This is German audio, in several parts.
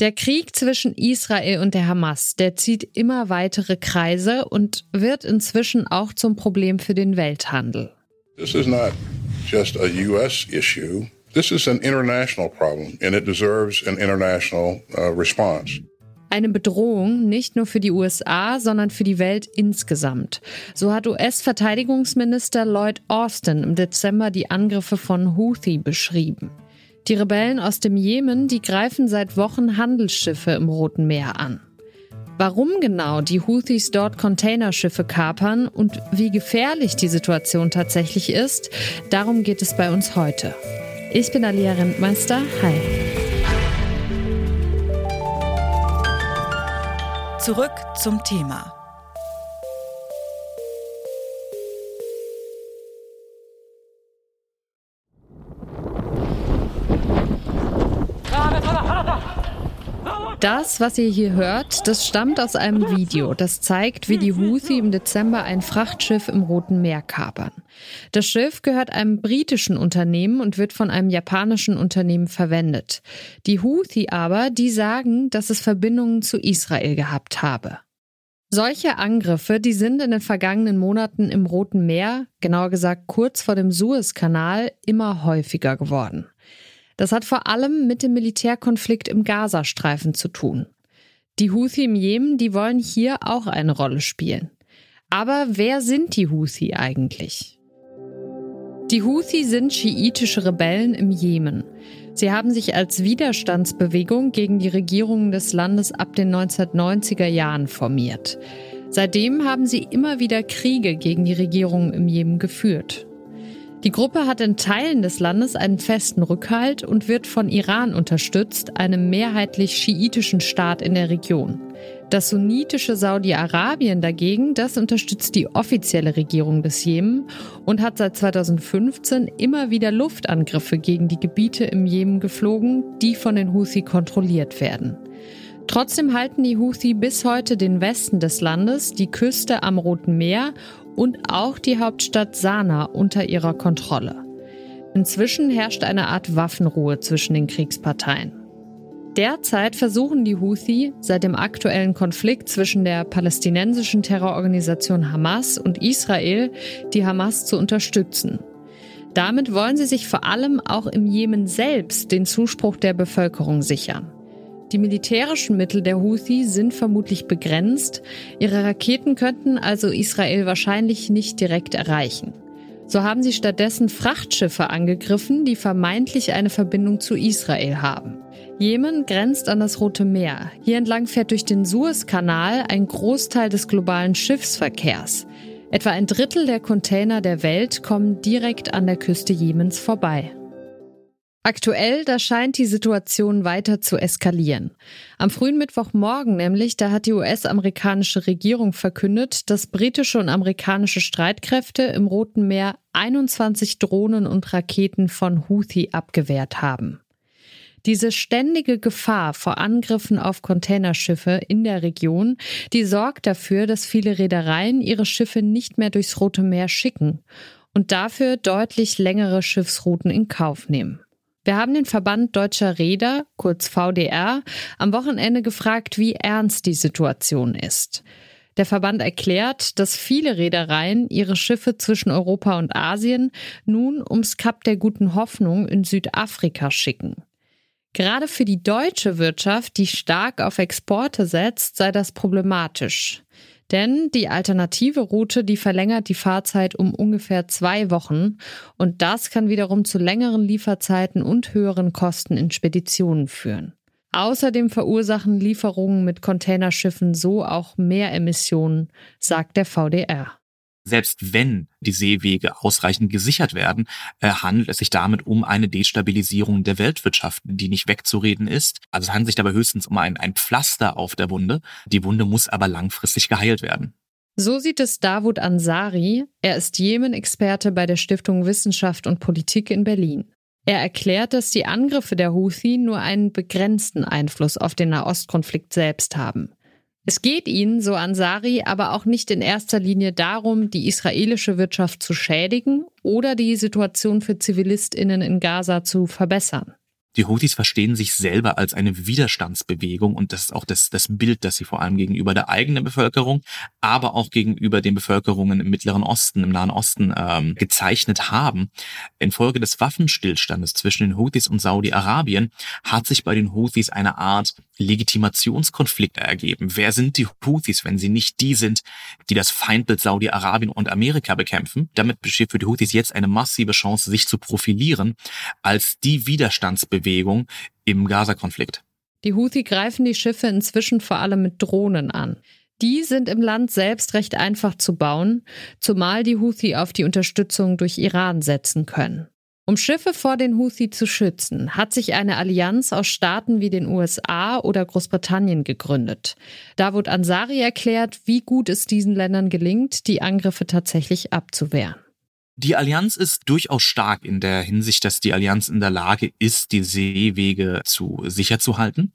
Der Krieg zwischen Israel und der Hamas, der zieht immer weitere Kreise und wird inzwischen auch zum Problem für den Welthandel. This is not just a US issue. This is an international problem and it deserves an international uh, response. Eine Bedrohung nicht nur für die USA, sondern für die Welt insgesamt. So hat US-Verteidigungsminister Lloyd Austin im Dezember die Angriffe von Houthi beschrieben. Die Rebellen aus dem Jemen, die greifen seit Wochen Handelsschiffe im Roten Meer an. Warum genau die Houthis dort Containerschiffe kapern und wie gefährlich die Situation tatsächlich ist, darum geht es bei uns heute. Ich bin Alia Rentmeister. Hi. Zurück zum Thema. Das, was ihr hier hört, das stammt aus einem Video, das zeigt, wie die Houthi im Dezember ein Frachtschiff im Roten Meer kapern. Das Schiff gehört einem britischen Unternehmen und wird von einem japanischen Unternehmen verwendet. Die Houthi aber, die sagen, dass es Verbindungen zu Israel gehabt habe. Solche Angriffe, die sind in den vergangenen Monaten im Roten Meer, genauer gesagt kurz vor dem Suezkanal, immer häufiger geworden. Das hat vor allem mit dem Militärkonflikt im Gazastreifen zu tun. Die Houthi im Jemen, die wollen hier auch eine Rolle spielen. Aber wer sind die Houthi eigentlich? Die Houthi sind schiitische Rebellen im Jemen. Sie haben sich als Widerstandsbewegung gegen die Regierungen des Landes ab den 1990er Jahren formiert. Seitdem haben sie immer wieder Kriege gegen die Regierungen im Jemen geführt. Die Gruppe hat in Teilen des Landes einen festen Rückhalt und wird von Iran unterstützt, einem mehrheitlich schiitischen Staat in der Region. Das sunnitische Saudi-Arabien dagegen, das unterstützt die offizielle Regierung des Jemen und hat seit 2015 immer wieder Luftangriffe gegen die Gebiete im Jemen geflogen, die von den Houthi kontrolliert werden. Trotzdem halten die Houthi bis heute den Westen des Landes, die Küste am Roten Meer und auch die Hauptstadt Sanaa unter ihrer Kontrolle. Inzwischen herrscht eine Art Waffenruhe zwischen den Kriegsparteien. Derzeit versuchen die Houthi seit dem aktuellen Konflikt zwischen der palästinensischen Terrororganisation Hamas und Israel die Hamas zu unterstützen. Damit wollen sie sich vor allem auch im Jemen selbst den Zuspruch der Bevölkerung sichern. Die militärischen Mittel der Houthi sind vermutlich begrenzt. Ihre Raketen könnten also Israel wahrscheinlich nicht direkt erreichen. So haben sie stattdessen Frachtschiffe angegriffen, die vermeintlich eine Verbindung zu Israel haben. Jemen grenzt an das Rote Meer. Hier entlang fährt durch den Suezkanal ein Großteil des globalen Schiffsverkehrs. Etwa ein Drittel der Container der Welt kommen direkt an der Küste Jemens vorbei. Aktuell, da scheint die Situation weiter zu eskalieren. Am frühen Mittwochmorgen nämlich, da hat die US-amerikanische Regierung verkündet, dass britische und amerikanische Streitkräfte im Roten Meer 21 Drohnen und Raketen von Houthi abgewehrt haben. Diese ständige Gefahr vor Angriffen auf Containerschiffe in der Region, die sorgt dafür, dass viele Reedereien ihre Schiffe nicht mehr durchs Rote Meer schicken und dafür deutlich längere Schiffsrouten in Kauf nehmen. Wir haben den Verband Deutscher Räder, kurz VDR, am Wochenende gefragt, wie ernst die Situation ist. Der Verband erklärt, dass viele Reedereien ihre Schiffe zwischen Europa und Asien nun ums Kap der guten Hoffnung in Südafrika schicken. Gerade für die deutsche Wirtschaft, die stark auf Exporte setzt, sei das problematisch. Denn die alternative Route, die verlängert die Fahrzeit um ungefähr zwei Wochen und das kann wiederum zu längeren Lieferzeiten und höheren Kosten in Speditionen führen. Außerdem verursachen Lieferungen mit Containerschiffen so auch mehr Emissionen, sagt der VDR selbst wenn die Seewege ausreichend gesichert werden, äh, handelt es sich damit um eine Destabilisierung der Weltwirtschaft, die nicht wegzureden ist. Also es handelt sich dabei höchstens um ein, ein Pflaster auf der Wunde. Die Wunde muss aber langfristig geheilt werden. So sieht es Davut Ansari. Er ist Jemen-Experte bei der Stiftung Wissenschaft und Politik in Berlin. Er erklärt, dass die Angriffe der Houthi nur einen begrenzten Einfluss auf den Nahostkonflikt selbst haben. Es geht ihnen, so Ansari, aber auch nicht in erster Linie darum, die israelische Wirtschaft zu schädigen oder die Situation für Zivilistinnen in Gaza zu verbessern. Die Houthis verstehen sich selber als eine Widerstandsbewegung und das ist auch das, das Bild, das sie vor allem gegenüber der eigenen Bevölkerung, aber auch gegenüber den Bevölkerungen im Mittleren Osten, im Nahen Osten ähm, gezeichnet haben. Infolge des Waffenstillstandes zwischen den Houthis und Saudi-Arabien hat sich bei den Houthis eine Art Legitimationskonflikt ergeben. Wer sind die Houthis, wenn sie nicht die sind, die das Feindbild Saudi-Arabien und Amerika bekämpfen? Damit besteht für die Houthis jetzt eine massive Chance, sich zu profilieren als die Widerstandsbewegung im Gaza-Konflikt. Die Houthi greifen die Schiffe inzwischen vor allem mit Drohnen an. Die sind im Land selbst recht einfach zu bauen, zumal die Houthi auf die Unterstützung durch Iran setzen können. Um Schiffe vor den Houthi zu schützen, hat sich eine Allianz aus Staaten wie den USA oder Großbritannien gegründet. Davut Ansari erklärt, wie gut es diesen Ländern gelingt, die Angriffe tatsächlich abzuwehren. Die Allianz ist durchaus stark in der Hinsicht, dass die Allianz in der Lage ist, die Seewege zu sicher zu halten.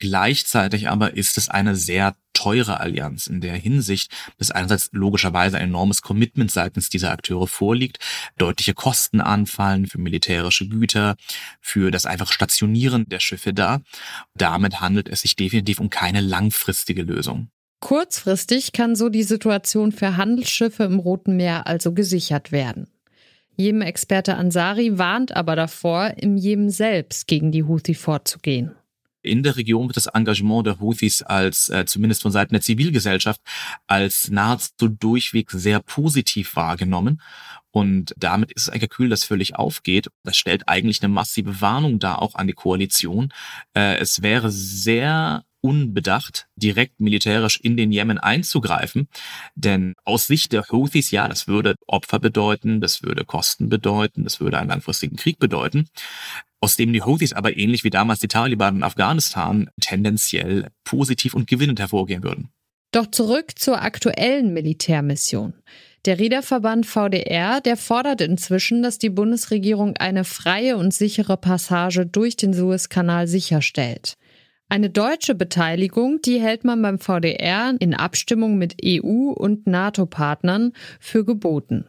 Gleichzeitig aber ist es eine sehr teure Allianz in der Hinsicht, dass einerseits logischerweise ein enormes Commitment seitens dieser Akteure vorliegt, deutliche Kosten anfallen für militärische Güter, für das einfach Stationieren der Schiffe da. Damit handelt es sich definitiv um keine langfristige Lösung. Kurzfristig kann so die Situation für Handelsschiffe im Roten Meer also gesichert werden. Jemen-Experte Ansari warnt aber davor, im Jemen selbst gegen die Houthi vorzugehen. In der Region wird das Engagement der Houthis als, äh, zumindest von Seiten der Zivilgesellschaft, als nahezu durchweg sehr positiv wahrgenommen. Und damit ist es ein Kalkül, das völlig aufgeht. Das stellt eigentlich eine massive Warnung dar, auch an die Koalition. Äh, es wäre sehr unbedacht, direkt militärisch in den Jemen einzugreifen. Denn aus Sicht der Houthis, ja, das würde Opfer bedeuten, das würde Kosten bedeuten, das würde einen langfristigen Krieg bedeuten, aus dem die Houthis aber ähnlich wie damals die Taliban in Afghanistan tendenziell positiv und gewinnend hervorgehen würden. Doch zurück zur aktuellen Militärmission. Der Reederverband VDR, der fordert inzwischen, dass die Bundesregierung eine freie und sichere Passage durch den Suezkanal sicherstellt. Eine deutsche Beteiligung, die hält man beim VDR in Abstimmung mit EU- und NATO-Partnern für geboten.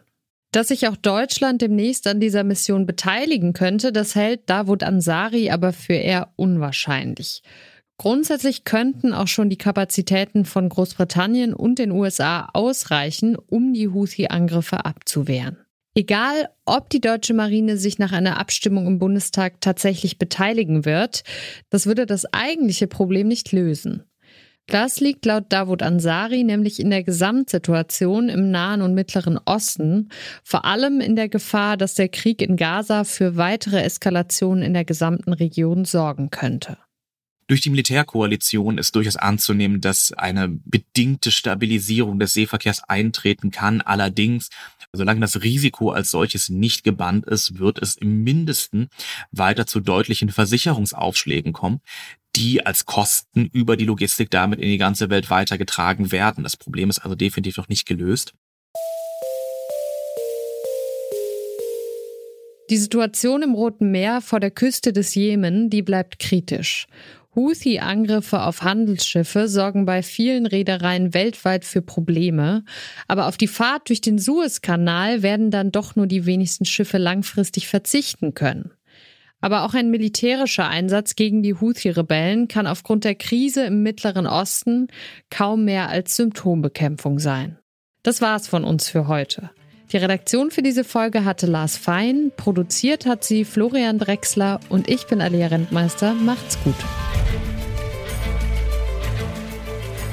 Dass sich auch Deutschland demnächst an dieser Mission beteiligen könnte, das hält Davut Ansari aber für eher unwahrscheinlich. Grundsätzlich könnten auch schon die Kapazitäten von Großbritannien und den USA ausreichen, um die Houthi-Angriffe abzuwehren. Egal, ob die deutsche Marine sich nach einer Abstimmung im Bundestag tatsächlich beteiligen wird, das würde das eigentliche Problem nicht lösen. Das liegt laut Davut Ansari nämlich in der Gesamtsituation im Nahen und Mittleren Osten, vor allem in der Gefahr, dass der Krieg in Gaza für weitere Eskalationen in der gesamten Region sorgen könnte. Durch die Militärkoalition ist durchaus anzunehmen, dass eine bedingte Stabilisierung des Seeverkehrs eintreten kann. Allerdings, solange das Risiko als solches nicht gebannt ist, wird es im Mindesten weiter zu deutlichen Versicherungsaufschlägen kommen, die als Kosten über die Logistik damit in die ganze Welt weitergetragen werden. Das Problem ist also definitiv noch nicht gelöst. Die Situation im Roten Meer vor der Küste des Jemen, die bleibt kritisch. Houthi-Angriffe auf Handelsschiffe sorgen bei vielen Reedereien weltweit für Probleme, aber auf die Fahrt durch den Suezkanal werden dann doch nur die wenigsten Schiffe langfristig verzichten können. Aber auch ein militärischer Einsatz gegen die Houthi-Rebellen kann aufgrund der Krise im Mittleren Osten kaum mehr als Symptombekämpfung sein. Das war's von uns für heute. Die Redaktion für diese Folge hatte Lars Fein, produziert hat sie Florian Drexler und ich bin Alia Rentmeister. Macht's gut.